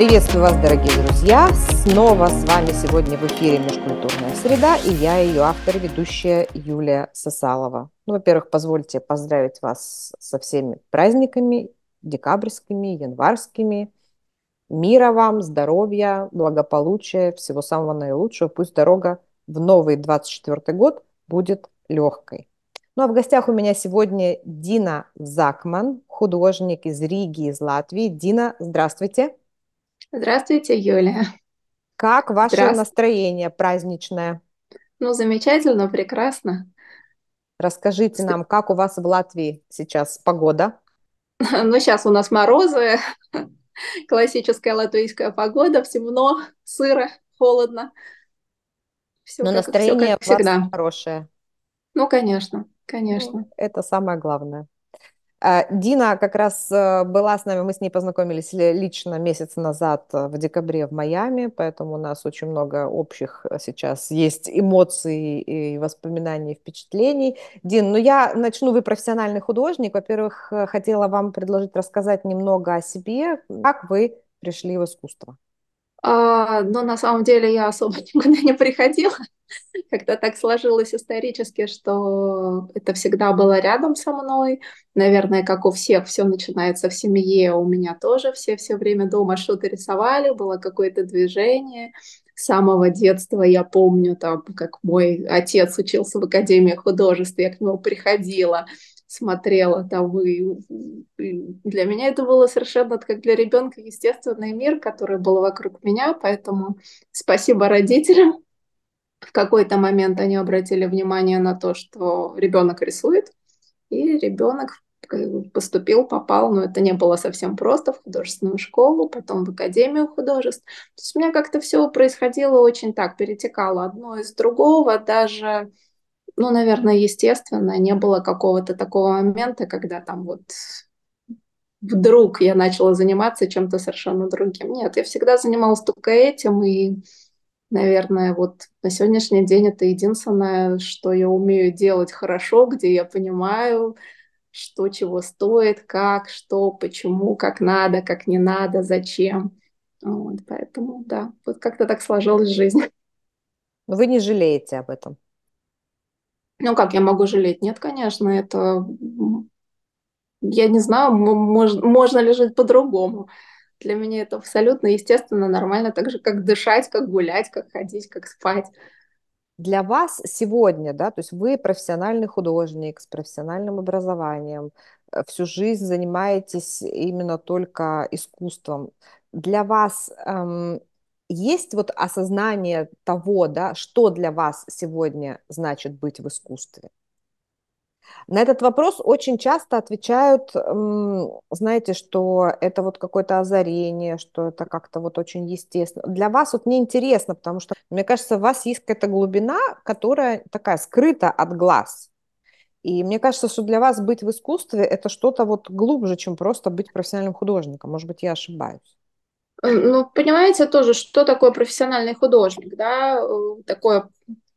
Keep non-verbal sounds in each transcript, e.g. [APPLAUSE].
Приветствую вас, дорогие друзья! Снова с вами сегодня в эфире «Межкультурная среда» и я, ее автор, ведущая Юлия Сосалова. Ну, во-первых, позвольте поздравить вас со всеми праздниками, декабрьскими, январскими. Мира вам, здоровья, благополучия, всего самого наилучшего. Пусть дорога в новый 24 год будет легкой. Ну а в гостях у меня сегодня Дина Закман, художник из Риги, из Латвии. Дина, здравствуйте. Здравствуйте, Юлия. Как ваше Здравствуйте. настроение праздничное? Ну, замечательно, прекрасно. Расскажите нам, как у вас в Латвии сейчас погода? [LAUGHS] Ну, сейчас у нас морозы, [LAUGHS] классическая латвийская погода, темно, сыро, холодно. Все Но как, настроение все как всегда. хорошее. Ну, конечно, конечно. Ну, это самое главное. А, Дина как раз э, была с нами, мы с ней познакомились лично месяц назад э, в декабре в Майами, поэтому у нас очень много общих э, сейчас есть эмоций и воспоминаний, и впечатлений. Дин, ну я начну, вы профессиональный художник. Во-первых, хотела вам предложить рассказать немного о себе, как вы пришли в искусство. А, но на самом деле я особо [LAUGHS] никуда не приходила. Как-то так сложилось исторически, что это всегда было рядом со мной. Наверное, как у всех, все начинается в семье, у меня тоже все все время дома что-то рисовали, было какое-то движение. С самого детства я помню, там, как мой отец учился в Академии художеств, я к нему приходила, смотрела там, и, и для меня это было совершенно, как для ребенка, естественный мир, который был вокруг меня, поэтому спасибо родителям. В какой-то момент они обратили внимание на то, что ребенок рисует, и ребенок поступил, попал, но это не было совсем просто, в художественную школу, потом в Академию художеств. То есть у меня как-то все происходило очень так, перетекало одно из другого, даже ну, наверное, естественно, не было какого-то такого момента, когда там вот вдруг я начала заниматься чем-то совершенно другим. Нет, я всегда занималась только этим, и, наверное, вот на сегодняшний день это единственное, что я умею делать хорошо, где я понимаю, что чего стоит, как, что, почему, как надо, как не надо, зачем. Вот, поэтому, да, вот как-то так сложилась жизнь. Вы не жалеете об этом? Ну, как я могу жалеть? Нет, конечно, это... Я не знаю, мож... можно ли жить по-другому. Для меня это абсолютно естественно, нормально, так же, как дышать, как гулять, как ходить, как спать. Для вас сегодня, да, то есть вы профессиональный художник с профессиональным образованием, э, всю жизнь занимаетесь именно только искусством. Для вас эм, есть вот осознание того, да, что для вас сегодня значит быть в искусстве? На этот вопрос очень часто отвечают, знаете, что это вот какое-то озарение, что это как-то вот очень естественно. Для вас вот неинтересно, потому что, мне кажется, у вас есть какая-то глубина, которая такая скрыта от глаз. И мне кажется, что для вас быть в искусстве это что-то вот глубже, чем просто быть профессиональным художником. Может быть, я ошибаюсь. Ну, понимаете тоже, что такое профессиональный художник, да, э, такое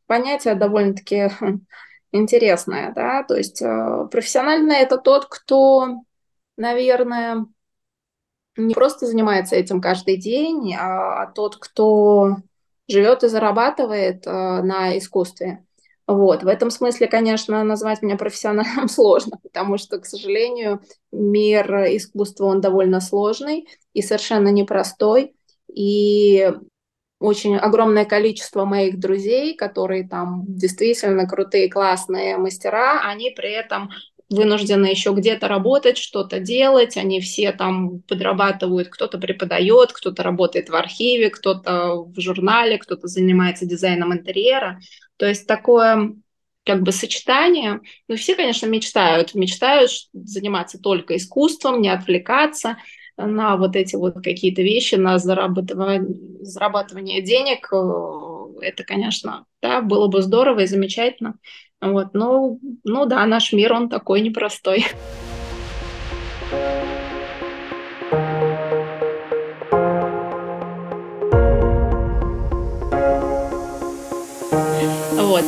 понятие довольно-таки [LAUGHS] интересное, да, то есть э, профессиональный это тот, кто, наверное, не просто занимается этим каждый день, а тот, кто живет и зарабатывает э, на искусстве. Вот. В этом смысле, конечно, назвать меня профессионалом [LAUGHS] сложно, потому что, к сожалению, мир искусства, он довольно сложный и совершенно непростой. И очень огромное количество моих друзей, которые там действительно крутые, классные мастера, они при этом вынуждены еще где-то работать, что-то делать, они все там подрабатывают, кто-то преподает, кто-то работает в архиве, кто-то в журнале, кто-то занимается дизайном интерьера. То есть такое как бы сочетание. Ну, все, конечно, мечтают, мечтают заниматься только искусством, не отвлекаться на вот эти вот какие-то вещи, на зарабатывание, зарабатывание денег. Это, конечно, да, было бы здорово и замечательно. Вот, ну, ну да, наш мир, он такой непростой.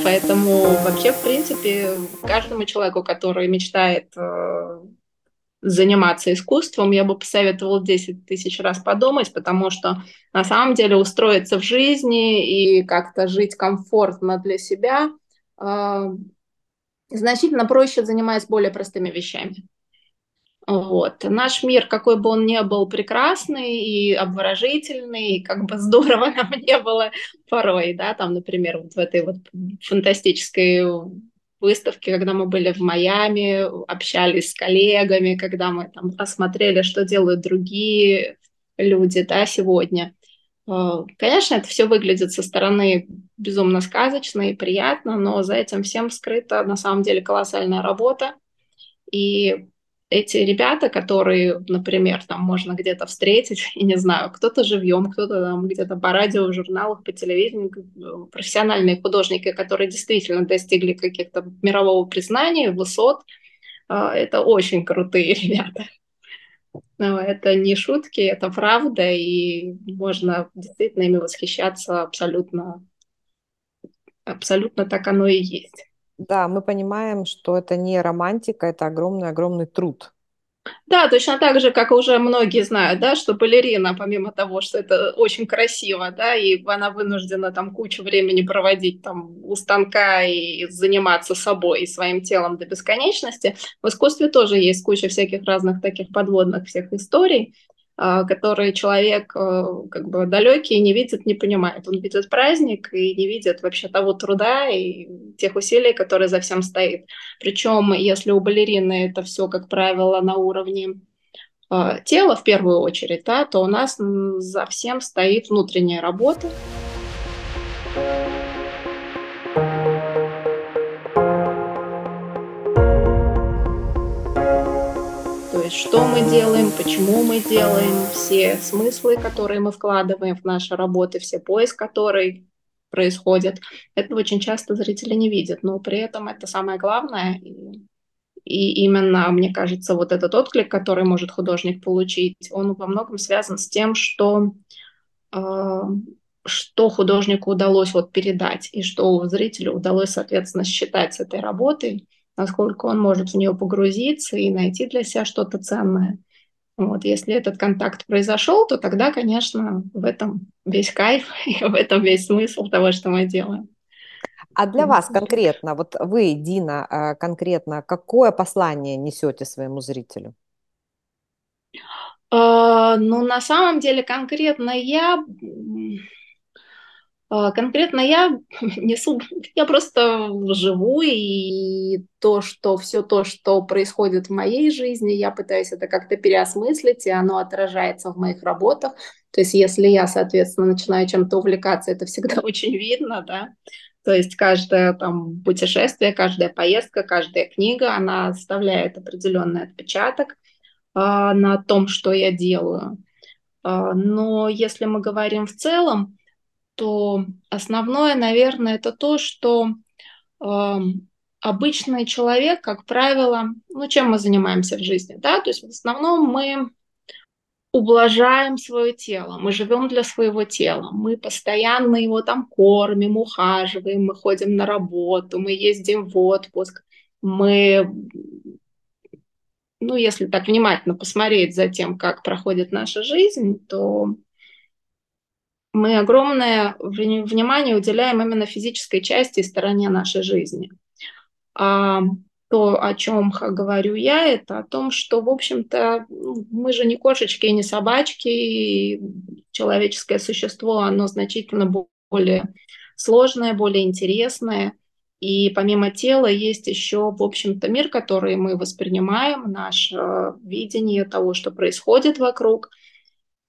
Поэтому вообще, в принципе, каждому человеку, который мечтает э, заниматься искусством, я бы посоветовала 10 тысяч раз подумать, потому что на самом деле устроиться в жизни и как-то жить комфортно для себя э, значительно проще, занимаясь более простыми вещами. Вот. Наш мир, какой бы он ни был прекрасный и обворожительный, и как бы здорово [LAUGHS] нам не было порой, да, там, например, вот в этой вот фантастической выставке, когда мы были в Майами, общались с коллегами, когда мы там осмотрели, что делают другие люди, да, сегодня. Э, конечно, это все выглядит со стороны безумно сказочно и приятно, но за этим всем скрыта на самом деле колоссальная работа. И эти ребята, которые, например, там можно где-то встретить, [LAUGHS] и не знаю, кто-то живьем, кто-то там где-то по радио, в журналах, по телевидению, профессиональные художники, которые действительно достигли каких-то мирового признания, высот, а, это очень крутые [LAUGHS] ребята. Но это не шутки, это правда, и можно действительно ими восхищаться абсолютно, абсолютно так оно и есть. Да, мы понимаем, что это не романтика, это огромный-огромный труд. Да, точно так же, как уже многие знают, да, что балерина, помимо того, что это очень красиво, да, и она вынуждена там кучу времени проводить там у станка и заниматься собой и своим телом до бесконечности, в искусстве тоже есть куча всяких разных таких подводных всех историй, которые человек э, как бы далекий не видит, не понимает. Он видит праздник и не видит вообще того труда и тех усилий, которые за всем стоит. Причем, если у балерины это все, как правило, на уровне э, тела в первую очередь, да, то у нас за всем стоит внутренняя работа. Есть что мы делаем, почему мы делаем, все смыслы, которые мы вкладываем в наши работы, все поиск, который происходит. Это очень часто зрители не видят, но при этом это самое главное. И, именно, мне кажется, вот этот отклик, который может художник получить, он во многом связан с тем, что э, что художнику удалось вот передать и что зрителю удалось, соответственно, считать с этой работой насколько он может в нее погрузиться и найти для себя что-то ценное. Вот, если этот контакт произошел, то тогда, конечно, в этом весь кайф [LAUGHS] и в этом весь смысл того, что мы делаем. А для вас конкретно, вот вы, Дина, а, конкретно, какое послание несете своему зрителю? Uh, ну, на самом деле, конкретно я а, конкретно я [LAUGHS] несу, я просто живу, и то, что все то, что происходит в моей жизни, я пытаюсь это как-то переосмыслить, и оно отражается в моих работах. То есть, если я, соответственно, начинаю чем-то увлекаться, это всегда [LAUGHS] очень видно, да. То есть каждое там путешествие, каждая поездка, каждая книга, она оставляет определенный отпечаток э, на том, что я делаю. Э, но если мы говорим в целом, то основное, наверное, это то, что э, обычный человек, как правило, ну, чем мы занимаемся в жизни, да, то есть в основном мы ублажаем свое тело, мы живем для своего тела, мы постоянно его там кормим, ухаживаем, мы ходим на работу, мы ездим в отпуск, мы, ну, если так внимательно посмотреть за тем, как проходит наша жизнь, то мы огромное внимание уделяем именно физической части и стороне нашей жизни. А то, о чем говорю я, это о том, что, в общем-то, ну, мы же не кошечки и не собачки, и человеческое существо, оно значительно более сложное, более интересное. И помимо тела есть еще, в общем-то, мир, который мы воспринимаем, наше видение того, что происходит вокруг –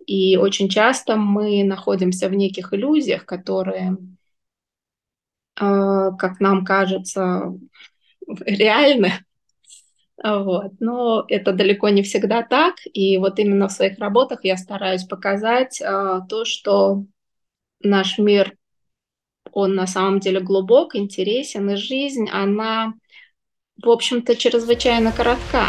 и очень часто мы находимся в неких иллюзиях, которые, а, как нам кажется, реальны. Вот. Но это далеко не всегда так. И вот именно в своих работах я стараюсь показать а, то, что наш мир, он на самом деле глубок, интересен, и жизнь, она, в общем-то, чрезвычайно коротка.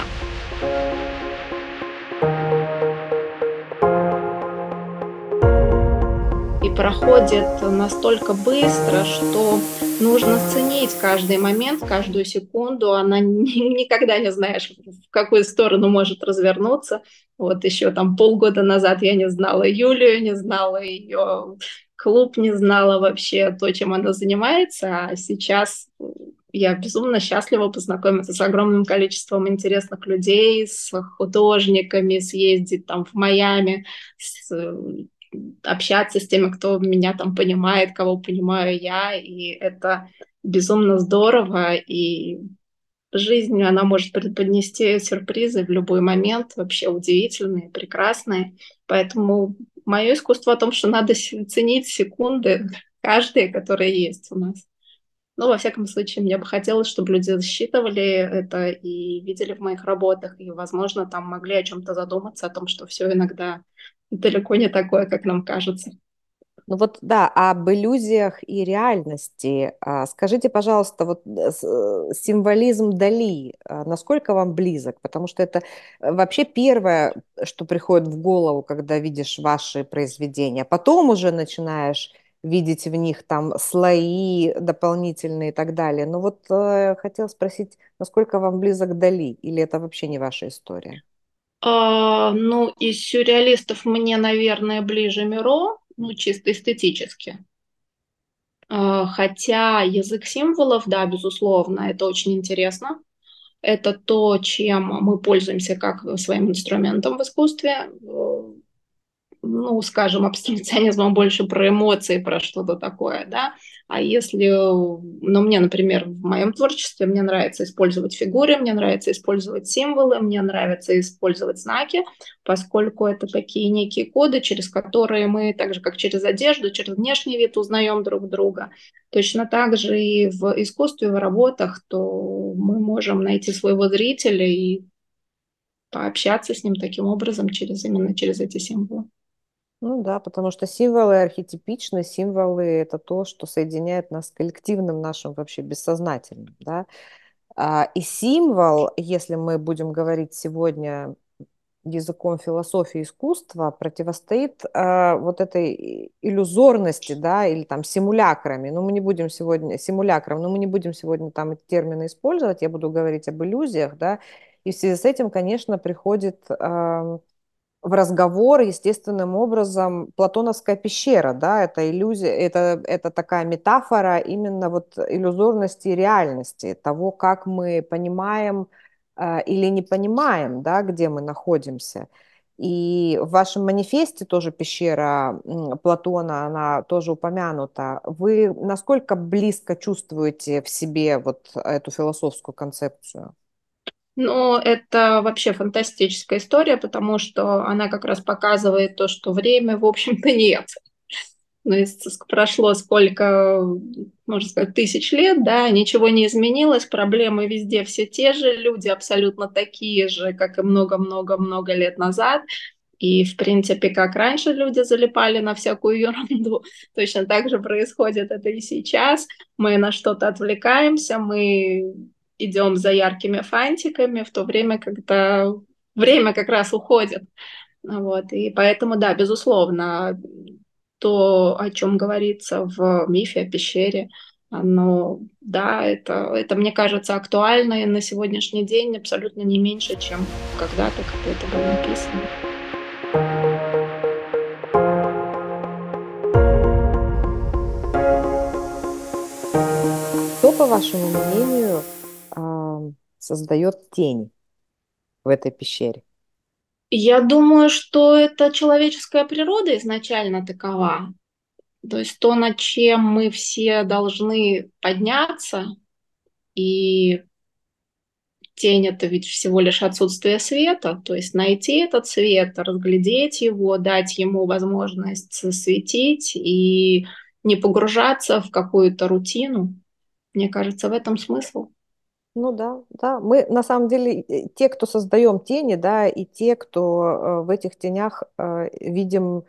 Проходит настолько быстро, что нужно ценить каждый момент, каждую секунду. Она [LAUGHS] никогда не знаешь, в какую сторону может развернуться. Вот еще там полгода назад я не знала Юлию, не знала ее клуб, не знала вообще то, чем она занимается, а сейчас я безумно счастлива познакомиться с огромным количеством интересных людей, с художниками, съездить там в Майами, с, общаться с теми, кто меня там понимает, кого понимаю я, и это безумно здорово, и жизнь, она может преподнести сюрпризы в любой момент, вообще удивительные, прекрасные, поэтому мое искусство о том, что надо ценить секунды, каждые, которые есть у нас. Ну, во всяком случае, мне бы хотелось, чтобы люди считывали это и видели в моих работах, и, возможно, там могли о чем-то задуматься, о том, что все иногда далеко не такое, как нам кажется. Ну вот да, об иллюзиях и реальности. А, скажите, пожалуйста, вот э, э, символизм Дали, а, насколько вам близок? Потому что это э, вообще первое, что приходит в голову, когда видишь ваши произведения. Потом уже начинаешь видеть в них там слои дополнительные и так далее. Но вот хотела спросить, насколько вам близок Дали, или это вообще не ваша история? А, ну, из сюрреалистов мне, наверное, ближе Миро, ну, чисто эстетически. А, хотя язык символов, да, безусловно, это очень интересно. Это то, чем мы пользуемся как своим инструментом в искусстве ну, скажем, абстракционизмом больше про эмоции, про что-то такое, да, а если, ну, мне, например, в моем творчестве мне нравится использовать фигуры, мне нравится использовать символы, мне нравится использовать знаки, поскольку это такие некие коды, через которые мы, так же, как через одежду, через внешний вид узнаем друг друга. Точно так же и в искусстве, в работах, то мы можем найти своего зрителя и пообщаться с ним таким образом через именно через эти символы. Ну да, потому что символы архетипичны, символы– это то, что соединяет нас с коллективным нашим вообще бессознательным, да. А, и символ, если мы будем говорить сегодня языком философии искусства, противостоит э, вот этой иллюзорности, да, или там симулякрами. Ну, мы не будем сегодня, симулякрам, но мы не будем сегодня там эти термины использовать, я буду говорить об иллюзиях, да, и в связи с этим, конечно, приходит... в разговор естественным образом Платоновская пещера, да, это иллюзия, это, это такая метафора именно вот иллюзорности реальности, того, как мы понимаем э, или не понимаем, да, где мы находимся. И в вашем манифесте тоже пещера Платона, она тоже упомянута. Вы насколько близко чувствуете в себе вот эту философскую концепцию? Ну, это вообще фантастическая история, потому что она как раз показывает то, что время, в общем-то, [LAUGHS] нет. Ну, прошло сколько, можно сказать, тысяч лет, да, ничего не изменилось, проблемы везде все те же, люди абсолютно такие же, как и много-много-много лет назад. И, в принципе, как раньше люди залипали на всякую ерунду, [LAUGHS] точно так же происходит это и сейчас. Мы на что-то отвлекаемся, мы идем за яркими фантиками, в то время, когда время как раз уходит. Вот. И поэтому, да, безусловно, то, о чем говорится в мифе о пещере, оно, да, это, это, мне кажется, актуально и на сегодняшний день абсолютно не меньше, чем когда-то, когда это было написано. Кто, по вашему мнению, создает тень в этой пещере? Я думаю, что это человеческая природа изначально такова. То есть то, над чем мы все должны подняться, и тень это ведь всего лишь отсутствие света, то есть найти этот свет, разглядеть его, дать ему возможность светить и не погружаться в какую-то рутину. Мне кажется, в этом смысл. Ну да, да. Мы на самом деле те, кто создаем тени, да, и те, кто э, в этих тенях э, видим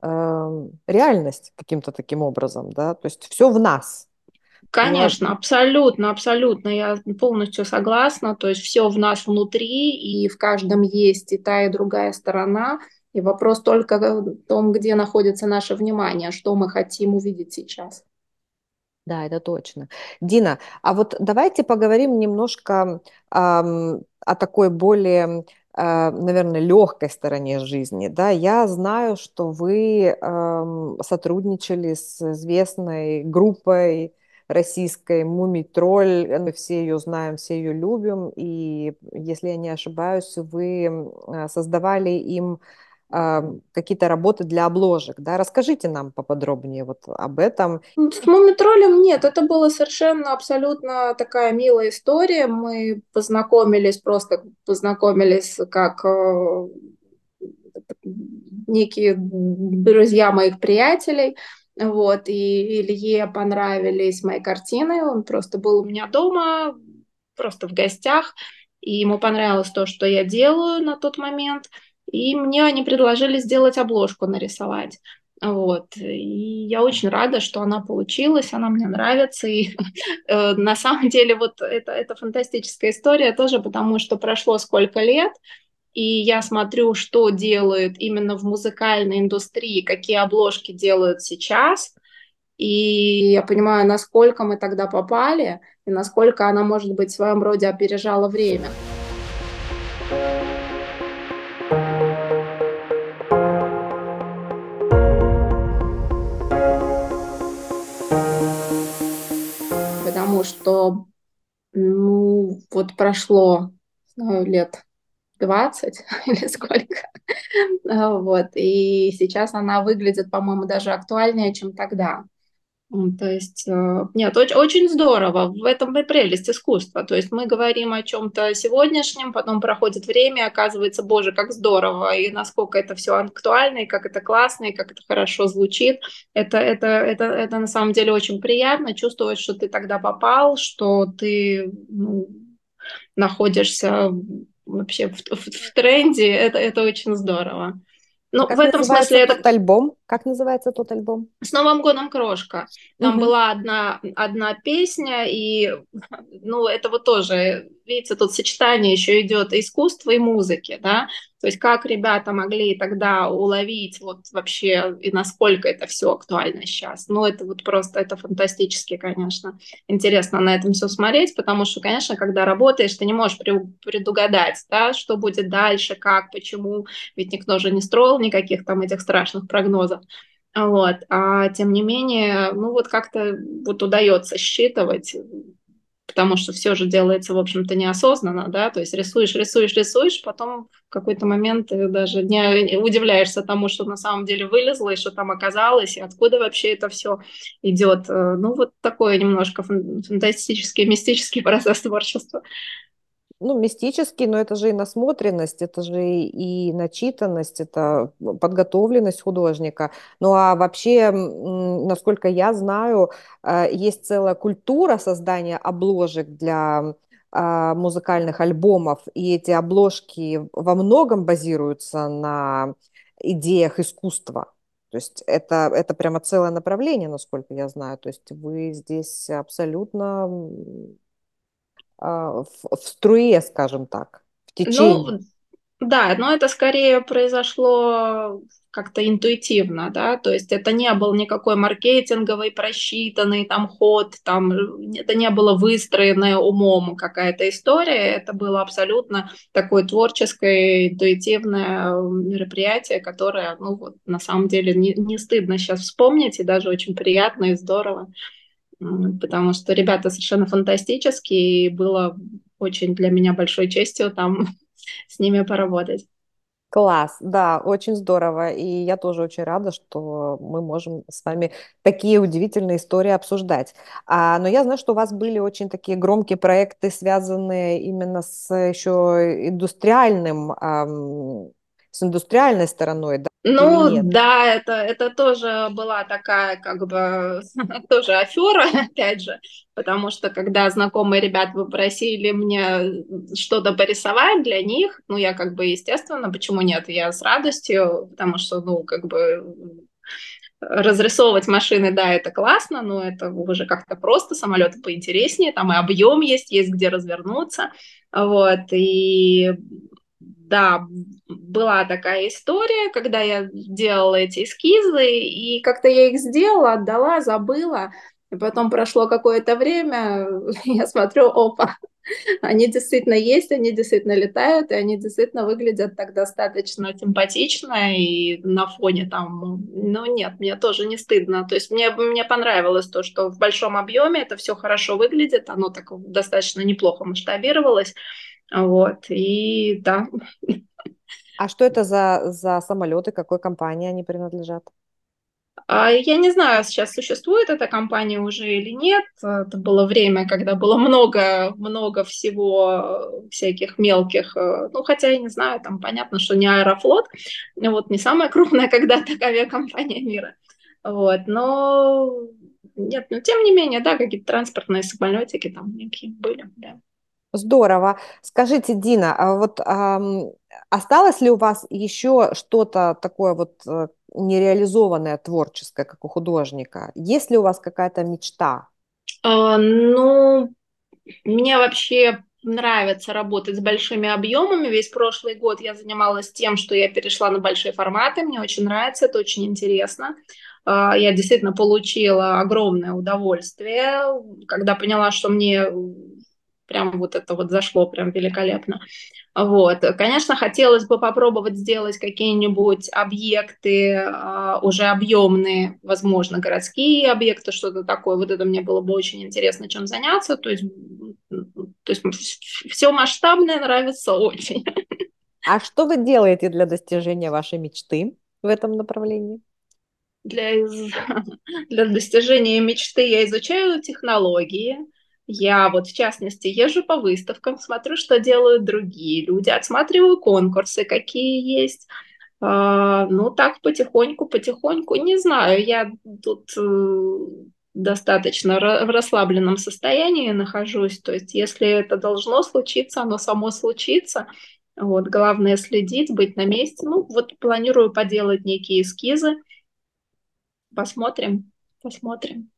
э, реальность каким-то таким образом, да, то есть все в нас. Конечно, Я... абсолютно, абсолютно, я полностью согласна. То есть все в нас внутри, и в каждом есть и та, и другая сторона. И вопрос только в том, где находится наше внимание, что мы хотим увидеть сейчас. Да, это точно. Дина, а вот давайте поговорим немножко эм, о такой более, э, наверное, легкой стороне жизни. Да, я знаю, что вы эм, сотрудничали с известной группой российской «Мумий тролль». Мы все ее знаем, все ее любим. И, если я не ошибаюсь, вы создавали им какие-то работы для обложек, да? Расскажите нам поподробнее вот об этом. С Мумитролем нет, это была совершенно абсолютно такая милая история. Мы познакомились, просто познакомились как э, некие друзья моих приятелей. Вот, и Илье понравились мои картины, он просто был у меня дома, просто в гостях, и ему понравилось то, что я делаю на тот момент – и мне они предложили сделать обложку, нарисовать. Вот. И я очень рада, что она получилась, она мне нравится. И [LAUGHS] э, на самом деле вот это, это фантастическая история тоже, потому что прошло сколько лет, и я смотрю, что делают именно в музыкальной индустрии, какие обложки делают сейчас, и я понимаю, насколько мы тогда попали, и насколько она, может быть, в своем роде опережала время. Что, ну, вот прошло, лет 20 [LAUGHS] или сколько. [LAUGHS] Вот. И сейчас она выглядит, по-моему, даже актуальнее, чем тогда. То есть, э, нет, очень здорово. В этом и прелесть искусства. То есть мы говорим о чем-то сегодняшнем, потом проходит время, оказывается, боже, как здорово, и насколько это все актуально, и как это классно, и как это хорошо звучит. Это, это, это, это на самом деле очень приятно чувствовать, что ты тогда попал, что ты ну, находишься вообще в, в, в тренде. Это, это очень здорово. Ну, как в этом смысле это... альбом? Как называется тот альбом? С Новым годом крошка. Там угу. была одна, одна песня, и ну, это вот тоже, видите, тут сочетание еще идет искусства и музыки, да, то есть как ребята могли тогда уловить вот вообще и насколько это все актуально сейчас. Ну, это вот просто, это фантастически, конечно. Интересно на этом все смотреть, потому что, конечно, когда работаешь, ты не можешь предугадать, да, что будет дальше, как, почему, ведь никто же не строил никаких там этих страшных прогнозов. Вот. А тем не менее, ну вот как-то вот удается считывать, потому что все же делается, в общем-то, неосознанно, да, то есть рисуешь, рисуешь, рисуешь, потом в какой-то момент ты даже не удивляешься тому, что на самом деле вылезло, и что там оказалось, и откуда вообще это все идет. Ну, вот такой немножко фантастический, мистический [LAUGHS] процесс творчества ну, мистический, но это же и насмотренность, это же и начитанность, это подготовленность художника. Ну а вообще, насколько я знаю, э, есть целая культура создания обложек для а, музыкальных альбомов, и эти обложки во многом базируются на идеях искусства. То есть это, это прямо целое направление, насколько я знаю. То есть вы здесь абсолютно в, в струе, скажем так, в течение. Ну, да, но это скорее произошло как-то интуитивно, да, то есть это не был никакой маркетинговый, просчитанный там ход, там это не было выстроенное умом какая-то история, это было абсолютно такое творческое, интуитивное мероприятие, которое, ну вот, на самом деле не, не стыдно сейчас вспомнить и даже очень приятно и здорово потому что ребята совершенно фантастические, и было очень для меня большой честью там [LAUGHS] с ними поработать. Класс, да, очень здорово. И я тоже очень рада, что мы можем с вами такие удивительные истории обсуждать. А, но я знаю, что у вас были очень такие громкие проекты, связанные именно с еще индустриальным, эм, с индустриальной стороной, да? Ну, да, это, это тоже была такая, как бы, [LAUGHS] тоже афера, опять же, потому что, когда знакомые ребята попросили мне что-то порисовать для них, ну, я как бы, естественно, почему нет, я с радостью, потому что, ну, как бы, разрисовывать машины, да, это классно, но это уже как-то просто, самолеты поинтереснее, там и объем есть, есть где развернуться, вот, и да, была такая история, когда я делала эти эскизы, и как-то я их сделала, отдала, забыла, и потом прошло какое-то время, [LAUGHS] я смотрю, опа, [LAUGHS] они действительно есть, они действительно летают, и они действительно выглядят так достаточно симпатично, и на фоне там, ну нет, мне тоже не стыдно. То есть мне, мне понравилось то, что в большом объеме это все хорошо выглядит, оно так достаточно неплохо масштабировалось. Вот, и да. А что это за, за самолеты, какой компании они принадлежат? А, я не знаю, сейчас существует эта компания уже или нет. Это было время, когда было много, много всего всяких мелких. Э, ну, хотя я не знаю, там понятно, что не Аэрофлот, вот не самая [LAUGHS] крупная когда-то авиакомпания мира. Вот, но нет, но тем не менее, да, какие-то транспортные самолетики там некие были, да. Здорово. Скажите, Дина, а вот ам, осталось ли у вас еще что-то такое вот э, нереализованное творческое, как у художника? Есть ли у вас какая-то мечта? А, ну, мне вообще нравится работать с большими объемами. Весь прошлый год я занималась тем, что я перешла на большие форматы. Мне очень нравится, это очень интересно. А, я действительно получила огромное удовольствие, когда поняла, что мне прям вот это вот зашло прям великолепно. Вот. Конечно, хотелось бы попробовать сделать какие-нибудь объекты э, уже объемные, возможно, городские объекты, что-то такое. Вот это мне было бы очень интересно, чем заняться. То есть, то есть все масштабное нравится очень. А что вы делаете для достижения вашей мечты в этом направлении? Для, [LAUGHS] для достижения мечты я изучаю технологии, я вот, в частности, езжу по выставкам, смотрю, что делают другие люди, отсматриваю конкурсы, какие есть. А, ну, так потихоньку, потихоньку, не знаю, я тут э, достаточно в расслабленном состоянии нахожусь. То есть, если это должно случиться, оно само случится. Вот, главное следить, быть на месте. Ну, вот планирую поделать некие эскизы. Посмотрим, посмотрим.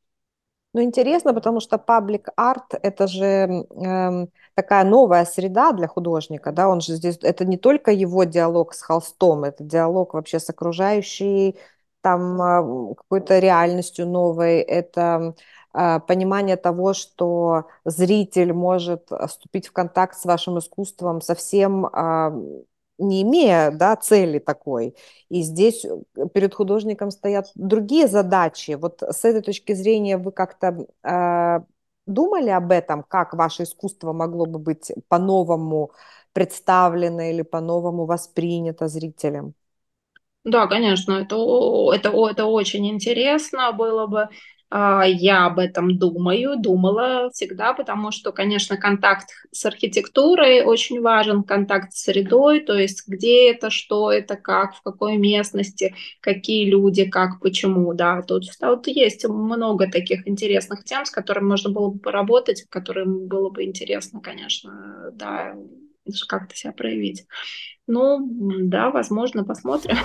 Ну, интересно, потому что паблик арт это же э, такая новая среда для художника, да, он же здесь, это не только его диалог с холстом, это диалог вообще с окружающей там э, какой-то реальностью новой, это э, понимание того, что зритель может вступить в контакт с вашим искусством совсем э, не имея да, цели такой. И здесь э, перед художником стоят другие задачи. Вот с этой точки зрения вы как-то э, думали об этом, как ваше искусство могло бы быть по-новому представлено или по-новому воспринято зрителям? Да, конечно, это, это, это очень интересно было бы. А, я об этом думаю, думала всегда, потому что, конечно, контакт с архитектурой очень важен, контакт с средой, то есть где это, что это, как, в какой местности, какие люди, как, почему, да. Тут вот есть много таких интересных тем, с которыми можно было бы поработать, которым было бы интересно, конечно, да, как-то себя проявить. Ну, да, возможно, посмотрим.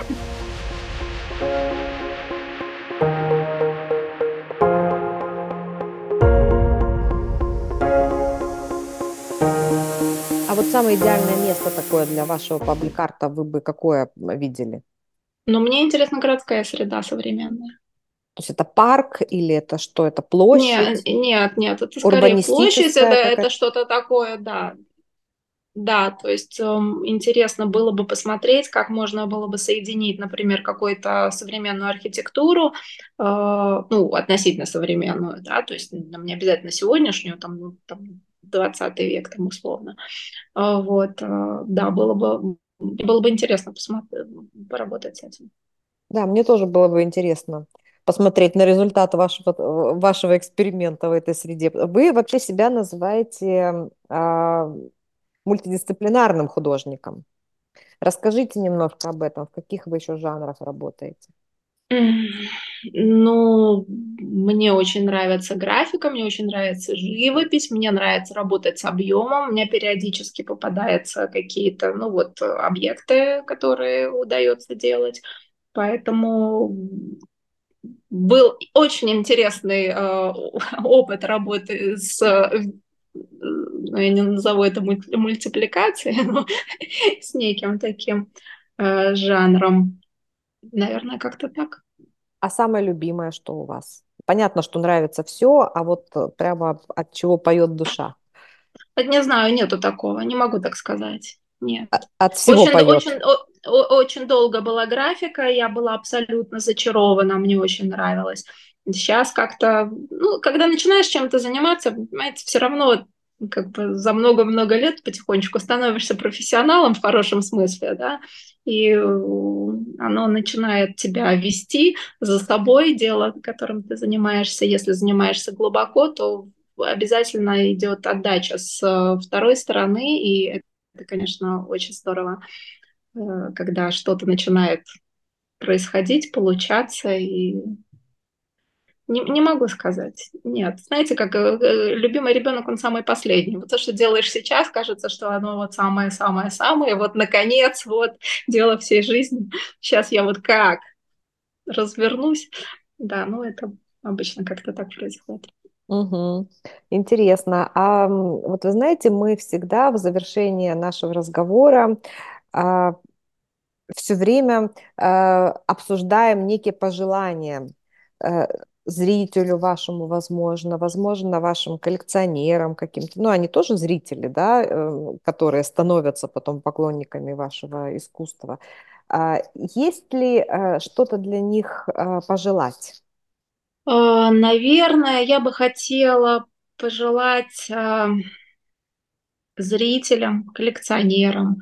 Самое идеальное место такое для вашего пабликарта вы бы какое видели? Ну, мне интересна городская среда современная. То есть это парк или это что? Это площадь? Нет, нет, нет это скорее площадь, это, это что-то такое, да. Да, то есть э, интересно было бы посмотреть, как можно было бы соединить, например, какую-то современную архитектуру, э, ну, относительно современную, да, то есть нам не обязательно сегодняшнюю, там, ну, там 20 век, там, условно. А, вот, а, да, было бы, было бы интересно посмотреть, поработать с этим. Да, мне тоже было бы интересно посмотреть на результат вашего, вашего эксперимента в этой среде. Вы вообще себя называете э, мультидисциплинарным художником. Расскажите немножко об этом, в каких вы еще жанрах работаете? Ну, мне очень нравится графика, мне очень нравится живопись, мне нравится работать с объемом, у меня периодически попадаются какие-то, ну вот, объекты, которые удается делать. Поэтому был очень интересный э, [LAUGHS] опыт работы с ну, я не назову это мультипликацией, [LAUGHS] но с неким таким э, жанром. Наверное, как-то так. А самое любимое, что у вас? Понятно, что нравится все, а вот э, прямо от чего поет душа? Не знаю, нету такого, не могу так сказать. Нет. От всего очень, поет. Очень, очень долго была графика, я была абсолютно зачарована, мне очень нравилось. Сейчас как-то, ну, когда начинаешь чем-то заниматься, понимаете, все равно как бы за много-много лет потихонечку становишься профессионалом в хорошем смысле, да, и оно начинает тебя вести за собой, дело, которым ты занимаешься. Если занимаешься глубоко, то обязательно идет отдача с э, второй стороны, и это, конечно, очень здорово, э, когда что-то начинает происходить, получаться, и не, не могу сказать. Нет. Знаете, как э, любимый ребенок, он самый последний. Вот то, что делаешь сейчас, кажется, что оно вот самое-самое-самое. Вот, наконец, вот дело всей жизни. Сейчас я вот как развернусь. Да, ну это обычно как-то так происходит. Угу. Интересно. А вот вы знаете, мы всегда в завершении нашего разговора а, все время а, обсуждаем некие пожелания а, зрителю вашему, возможно, возможно, вашим коллекционерам каким-то. Ну, они тоже зрители, да, э, которые становятся потом поклонниками вашего искусства. А, есть ли а, что-то для них а, пожелать? А, наверное, я бы хотела пожелать а, зрителям, коллекционерам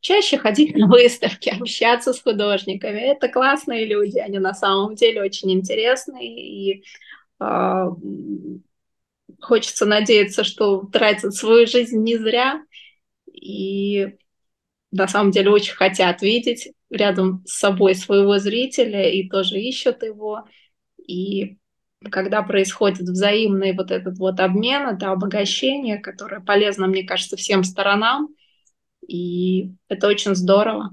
чаще ходить на выставки, [LAUGHS] общаться с художниками. Это классные люди, они на самом деле очень интересные, и э, хочется надеяться, что тратят свою жизнь не зря, и на самом деле очень хотят видеть рядом с собой своего зрителя и тоже ищут его. И когда происходит взаимный вот этот вот обмен, это обогащение, которое полезно, мне кажется, всем сторонам. И это очень здорово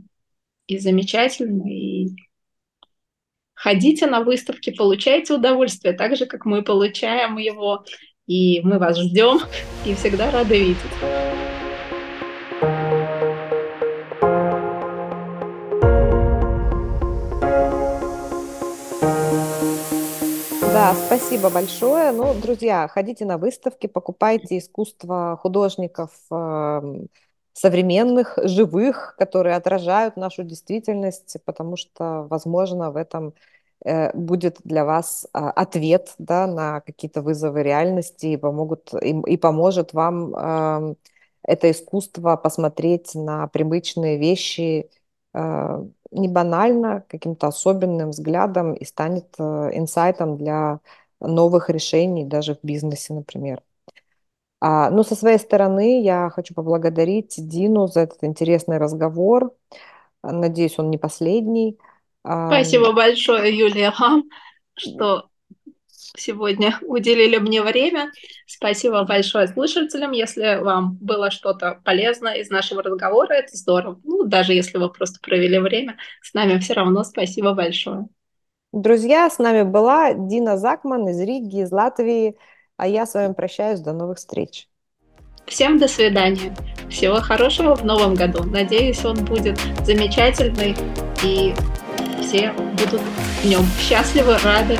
и замечательно. И ходите на выставки, получайте удовольствие, так же, как мы получаем его. И мы вас ждем и всегда рады видеть. Да, спасибо большое. Ну, друзья, ходите на выставки, покупайте искусство художников э, современных, живых, которые отражают нашу действительность, потому что, возможно, в этом э, будет для вас э, ответ да, на какие-то вызовы реальности и, помогут, и, и поможет вам это искусство посмотреть на привычные вещи э, не банально, каким-то особенным взглядом и станет э, инсайтом для новых решений даже в бизнесе, например. А, ну, со своей стороны я хочу поблагодарить Дину за этот интересный разговор. Надеюсь, он не последний. Спасибо большое, Юлия, вам, что сегодня уделили мне время. Спасибо большое слушателям. Если вам было что-то полезно из нашего разговора, это здорово. Ну, даже если вы просто провели время с нами, все равно спасибо большое. Друзья, с нами была Дина Закман из Риги, из Латвии. А я с вами прощаюсь. До новых встреч. Всем до свидания. Всего хорошего в новом году. Надеюсь, он будет замечательный и все будут в нем счастливы, рады